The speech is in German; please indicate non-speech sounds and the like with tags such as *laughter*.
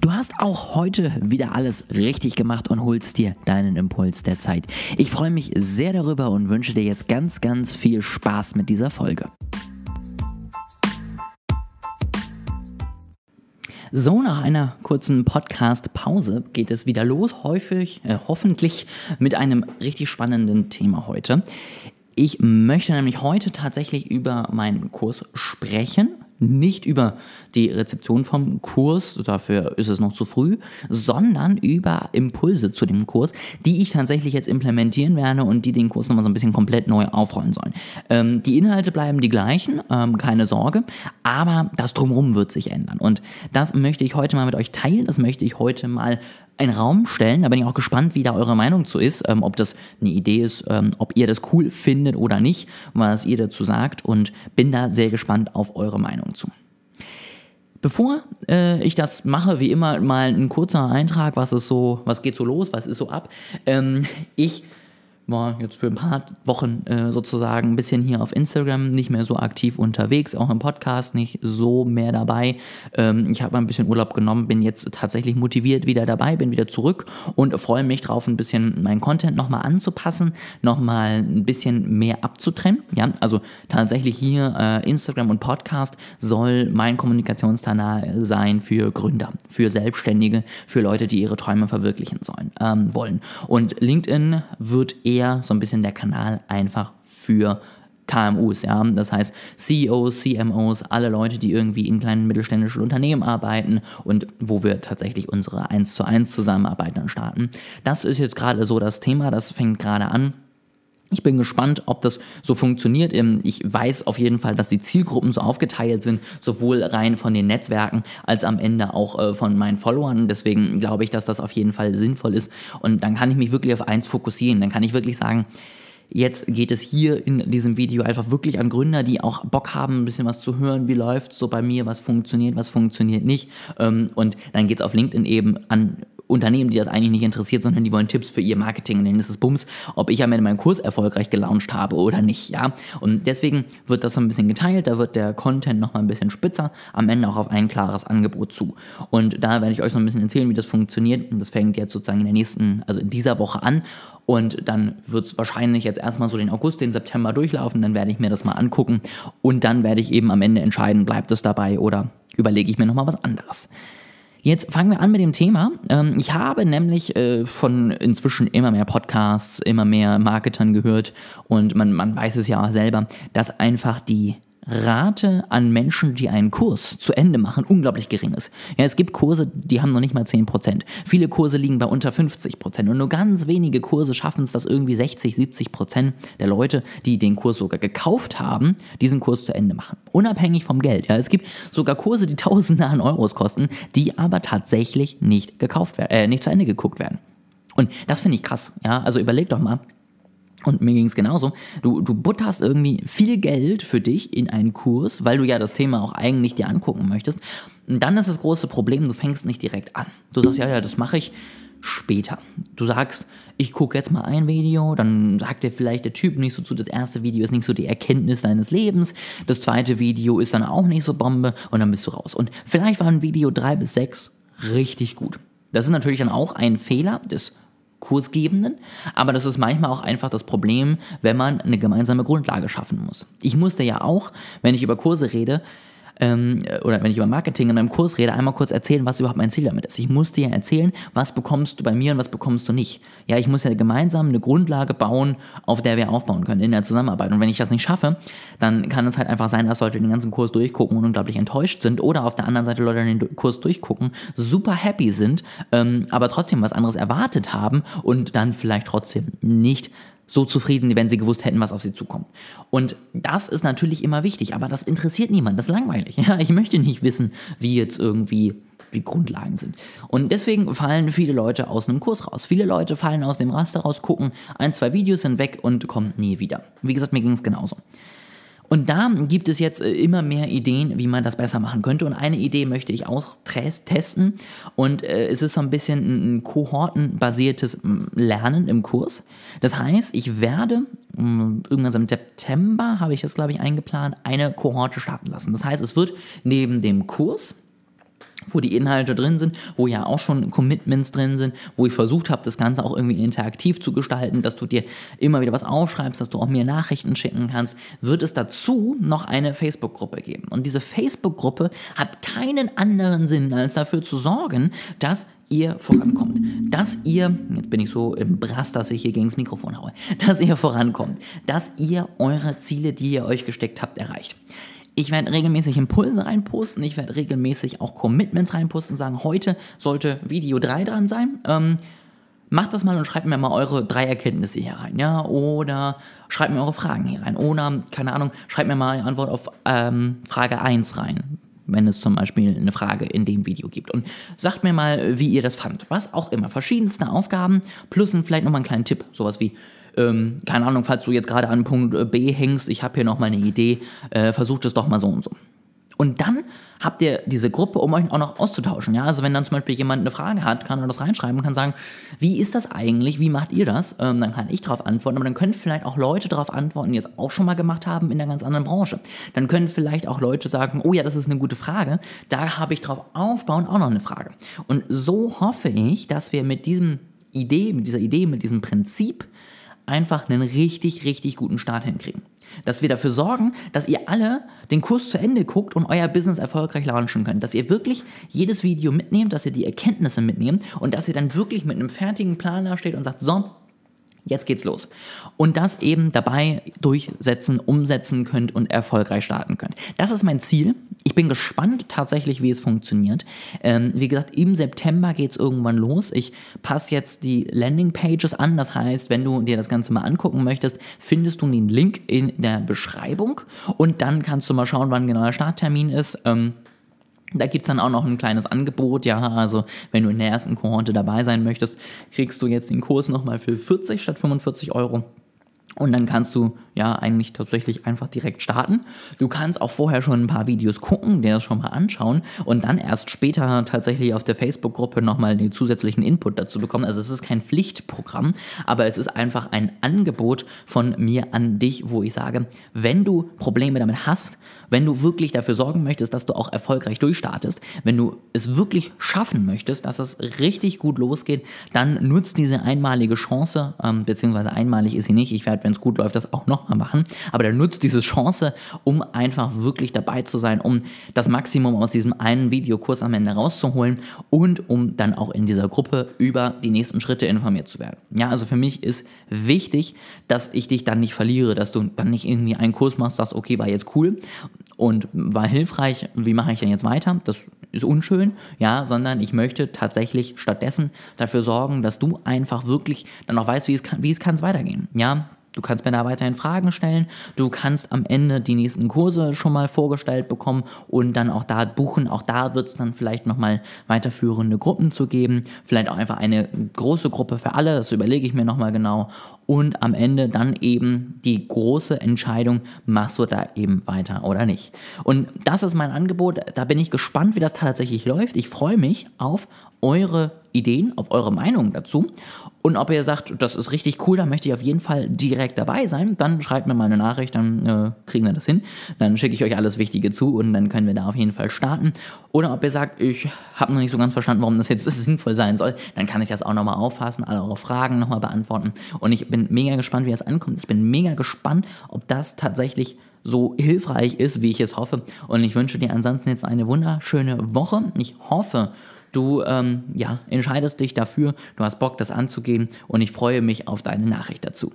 Du hast auch heute wieder alles richtig gemacht und holst dir deinen Impuls der Zeit. Ich freue mich sehr darüber und wünsche dir jetzt ganz, ganz viel Spaß mit dieser Folge. So, nach einer kurzen Podcast-Pause geht es wieder los, häufig, äh, hoffentlich mit einem richtig spannenden Thema heute. Ich möchte nämlich heute tatsächlich über meinen Kurs sprechen nicht über die Rezeption vom Kurs, dafür ist es noch zu früh, sondern über Impulse zu dem Kurs, die ich tatsächlich jetzt implementieren werde und die den Kurs nochmal so ein bisschen komplett neu aufrollen sollen. Ähm, die Inhalte bleiben die gleichen, ähm, keine Sorge, aber das Drumherum wird sich ändern. Und das möchte ich heute mal mit euch teilen, das möchte ich heute mal einen Raum stellen. Da bin ich auch gespannt, wie da eure Meinung zu ist, ähm, ob das eine Idee ist, ähm, ob ihr das cool findet oder nicht, was ihr dazu sagt und bin da sehr gespannt auf eure Meinung zu. Bevor äh, ich das mache, wie immer mal ein kurzer Eintrag, was ist so, was geht so los, was ist so ab. Ähm, ich war jetzt für ein paar Wochen äh, sozusagen ein bisschen hier auf Instagram nicht mehr so aktiv unterwegs, auch im Podcast nicht so mehr dabei. Ähm, ich habe ein bisschen Urlaub genommen, bin jetzt tatsächlich motiviert wieder dabei, bin wieder zurück und freue mich drauf, ein bisschen meinen Content nochmal anzupassen, nochmal ein bisschen mehr abzutrennen. Ja, also tatsächlich hier äh, Instagram und Podcast soll mein Kommunikationskanal sein für Gründer, für Selbstständige, für Leute, die ihre Träume verwirklichen sollen, ähm, wollen. Und LinkedIn wird eher eher so ein bisschen der Kanal einfach für KMUs, ja. Das heißt CEOs, CMOs, alle Leute, die irgendwie in kleinen mittelständischen Unternehmen arbeiten und wo wir tatsächlich unsere 1 zu 1 Zusammenarbeit dann starten. Das ist jetzt gerade so das Thema, das fängt gerade an. Ich bin gespannt, ob das so funktioniert. Ähm, ich weiß auf jeden Fall, dass die Zielgruppen so aufgeteilt sind, sowohl rein von den Netzwerken als am Ende auch äh, von meinen Followern. Deswegen glaube ich, dass das auf jeden Fall sinnvoll ist. Und dann kann ich mich wirklich auf eins fokussieren. Dann kann ich wirklich sagen, Jetzt geht es hier in diesem Video einfach wirklich an Gründer, die auch Bock haben, ein bisschen was zu hören, wie läuft so bei mir, was funktioniert, was funktioniert nicht. Ähm, und dann geht es auf LinkedIn eben an Unternehmen, die das eigentlich nicht interessiert, sondern die wollen Tipps für ihr Marketing. Denn es ist Bums, ob ich am Ende meinen Kurs erfolgreich gelauncht habe oder nicht, ja. Und deswegen wird das so ein bisschen geteilt, da wird der Content nochmal ein bisschen spitzer, am Ende auch auf ein klares Angebot zu. Und da werde ich euch so ein bisschen erzählen, wie das funktioniert. Und das fängt jetzt sozusagen in der nächsten, also in dieser Woche an. Und dann wird es wahrscheinlich jetzt erstmal so den August, den September durchlaufen. Dann werde ich mir das mal angucken. Und dann werde ich eben am Ende entscheiden, bleibt es dabei oder überlege ich mir nochmal was anderes. Jetzt fangen wir an mit dem Thema. Ähm, ich habe nämlich äh, von inzwischen immer mehr Podcasts, immer mehr Marketern gehört und man, man weiß es ja auch selber, dass einfach die Rate an Menschen, die einen Kurs zu Ende machen, unglaublich gering ist. Ja, es gibt Kurse, die haben noch nicht mal 10%. Viele Kurse liegen bei unter 50% und nur ganz wenige Kurse schaffen es, dass irgendwie 60, 70% der Leute, die den Kurs sogar gekauft haben, diesen Kurs zu Ende machen. Unabhängig vom Geld. Ja, es gibt sogar Kurse, die *laughs* Tausende an Euros kosten, die aber tatsächlich nicht gekauft werden, äh, nicht zu Ende geguckt werden. Und das finde ich krass. Ja, also überleg doch mal, und mir ging es genauso. Du, du butterst irgendwie viel Geld für dich in einen Kurs, weil du ja das Thema auch eigentlich dir angucken möchtest. Und dann ist das große Problem, du fängst nicht direkt an. Du sagst, ja, ja, das mache ich später. Du sagst, ich gucke jetzt mal ein Video, dann sagt dir vielleicht der Typ nicht so zu, das erste Video ist nicht so die Erkenntnis deines Lebens, das zweite Video ist dann auch nicht so Bombe und dann bist du raus. Und vielleicht war ein Video drei bis sechs richtig gut. Das ist natürlich dann auch ein Fehler des Kursgebenden, aber das ist manchmal auch einfach das Problem, wenn man eine gemeinsame Grundlage schaffen muss. Ich musste ja auch, wenn ich über Kurse rede, ähm, oder wenn ich über Marketing in meinem Kurs rede, einmal kurz erzählen, was überhaupt mein Ziel damit ist. Ich muss dir erzählen, was bekommst du bei mir und was bekommst du nicht. Ja, ich muss ja gemeinsam eine Grundlage bauen, auf der wir aufbauen können in der Zusammenarbeit. Und wenn ich das nicht schaffe, dann kann es halt einfach sein, dass Leute den ganzen Kurs durchgucken und unglaublich enttäuscht sind oder auf der anderen Seite Leute den Kurs durchgucken, super happy sind, ähm, aber trotzdem was anderes erwartet haben und dann vielleicht trotzdem nicht so zufrieden, wenn sie gewusst hätten, was auf sie zukommt. Und das ist natürlich immer wichtig, aber das interessiert niemand, das ist langweilig. *laughs* Ja, ich möchte nicht wissen, wie jetzt irgendwie die Grundlagen sind. Und deswegen fallen viele Leute aus einem Kurs raus. Viele Leute fallen aus dem Raster raus, gucken ein, zwei Videos hinweg und kommen nie wieder. Wie gesagt, mir ging es genauso. Und da gibt es jetzt äh, immer mehr Ideen, wie man das besser machen könnte. Und eine Idee möchte ich auch testen. Und äh, es ist so ein bisschen ein kohortenbasiertes Lernen im Kurs. Das heißt, ich werde irgendwann im September, habe ich das glaube ich eingeplant, eine Kohorte starten lassen. Das heißt, es wird neben dem Kurs wo die Inhalte drin sind, wo ja auch schon Commitments drin sind, wo ich versucht habe, das Ganze auch irgendwie interaktiv zu gestalten, dass du dir immer wieder was aufschreibst, dass du auch mir Nachrichten schicken kannst, wird es dazu noch eine Facebook-Gruppe geben. Und diese Facebook-Gruppe hat keinen anderen Sinn, als dafür zu sorgen, dass ihr vorankommt. Dass ihr, jetzt bin ich so im Brass, dass ich hier gegen das Mikrofon haue, dass ihr vorankommt. Dass ihr eure Ziele, die ihr euch gesteckt habt, erreicht. Ich werde regelmäßig Impulse reinposten, ich werde regelmäßig auch Commitments reinposten, sagen, heute sollte Video 3 dran sein. Ähm, macht das mal und schreibt mir mal eure drei Erkenntnisse hier rein, ja, oder schreibt mir eure Fragen hier rein, oder, keine Ahnung, schreibt mir mal eine Antwort auf ähm, Frage 1 rein, wenn es zum Beispiel eine Frage in dem Video gibt. Und sagt mir mal, wie ihr das fand. Was auch immer. Verschiedenste Aufgaben plus vielleicht nochmal einen kleinen Tipp. Sowas wie, ähm, keine Ahnung, falls du jetzt gerade an Punkt äh, B hängst, ich habe hier noch mal eine Idee, äh, versuch das doch mal so und so. Und dann habt ihr diese Gruppe, um euch auch noch auszutauschen. Ja? Also wenn dann zum Beispiel jemand eine Frage hat, kann er das reinschreiben und kann sagen, wie ist das eigentlich, wie macht ihr das? Ähm, dann kann ich darauf antworten, aber dann können vielleicht auch Leute darauf antworten, die es auch schon mal gemacht haben in einer ganz anderen Branche. Dann können vielleicht auch Leute sagen, oh ja, das ist eine gute Frage, da habe ich drauf aufbauen auch noch eine Frage. Und so hoffe ich, dass wir mit diesem Idee, mit dieser Idee, mit diesem Prinzip einfach einen richtig, richtig guten Start hinkriegen. Dass wir dafür sorgen, dass ihr alle den Kurs zu Ende guckt und euer Business erfolgreich launchen könnt. Dass ihr wirklich jedes Video mitnehmt, dass ihr die Erkenntnisse mitnehmt und dass ihr dann wirklich mit einem fertigen Plan da steht und sagt, so, Jetzt geht's los. Und das eben dabei durchsetzen, umsetzen könnt und erfolgreich starten könnt. Das ist mein Ziel. Ich bin gespannt tatsächlich, wie es funktioniert. Ähm, wie gesagt, im September geht's irgendwann los. Ich passe jetzt die Landingpages an. Das heißt, wenn du dir das Ganze mal angucken möchtest, findest du den Link in der Beschreibung. Und dann kannst du mal schauen, wann genau der Starttermin ist. Ähm, da gibt es dann auch noch ein kleines Angebot, ja, also wenn du in der ersten Kohorte dabei sein möchtest, kriegst du jetzt den Kurs nochmal für 40 statt 45 Euro. Und dann kannst du ja eigentlich tatsächlich einfach direkt starten. Du kannst auch vorher schon ein paar Videos gucken, dir das schon mal anschauen und dann erst später tatsächlich auf der Facebook-Gruppe nochmal den zusätzlichen Input dazu bekommen. Also es ist kein Pflichtprogramm, aber es ist einfach ein Angebot von mir an dich, wo ich sage, wenn du Probleme damit hast, wenn du wirklich dafür sorgen möchtest, dass du auch erfolgreich durchstartest, wenn du es wirklich schaffen möchtest, dass es richtig gut losgeht, dann nutzt diese einmalige Chance, ähm, beziehungsweise einmalig ist sie nicht, ich werde, wenn es gut läuft, das auch nochmal machen, aber dann nutzt diese Chance, um einfach wirklich dabei zu sein, um das Maximum aus diesem einen Videokurs am Ende rauszuholen und um dann auch in dieser Gruppe über die nächsten Schritte informiert zu werden. Ja, also für mich ist wichtig, dass ich dich dann nicht verliere, dass du dann nicht irgendwie einen Kurs machst, sagst, okay, war jetzt cool, und war hilfreich. Wie mache ich denn jetzt weiter? Das ist unschön, ja, sondern ich möchte tatsächlich stattdessen dafür sorgen, dass du einfach wirklich dann auch weißt, wie es kann, wie es kann weitergehen. Ja, Du kannst mir da weiterhin Fragen stellen. Du kannst am Ende die nächsten Kurse schon mal vorgestellt bekommen und dann auch da buchen. Auch da wird es dann vielleicht nochmal weiterführende Gruppen zu geben. Vielleicht auch einfach eine große Gruppe für alle. Das überlege ich mir nochmal genau. Und am Ende dann eben die große Entscheidung, machst du da eben weiter oder nicht. Und das ist mein Angebot. Da bin ich gespannt, wie das tatsächlich läuft. Ich freue mich auf eure Ideen, auf eure Meinung dazu. Und ob ihr sagt, das ist richtig cool, da möchte ich auf jeden Fall direkt dabei sein, dann schreibt mir mal eine Nachricht, dann äh, kriegen wir das hin. Dann schicke ich euch alles Wichtige zu und dann können wir da auf jeden Fall starten. Oder ob ihr sagt, ich habe noch nicht so ganz verstanden, warum das jetzt *laughs* sinnvoll sein soll, dann kann ich das auch nochmal auffassen, alle eure Fragen nochmal beantworten. Und ich bin mega gespannt, wie es ankommt. Ich bin mega gespannt, ob das tatsächlich so hilfreich ist, wie ich es hoffe. Und ich wünsche dir ansonsten jetzt eine wunderschöne Woche. Ich hoffe, Du ähm, ja, entscheidest dich dafür, du hast Bock, das anzugehen und ich freue mich auf deine Nachricht dazu.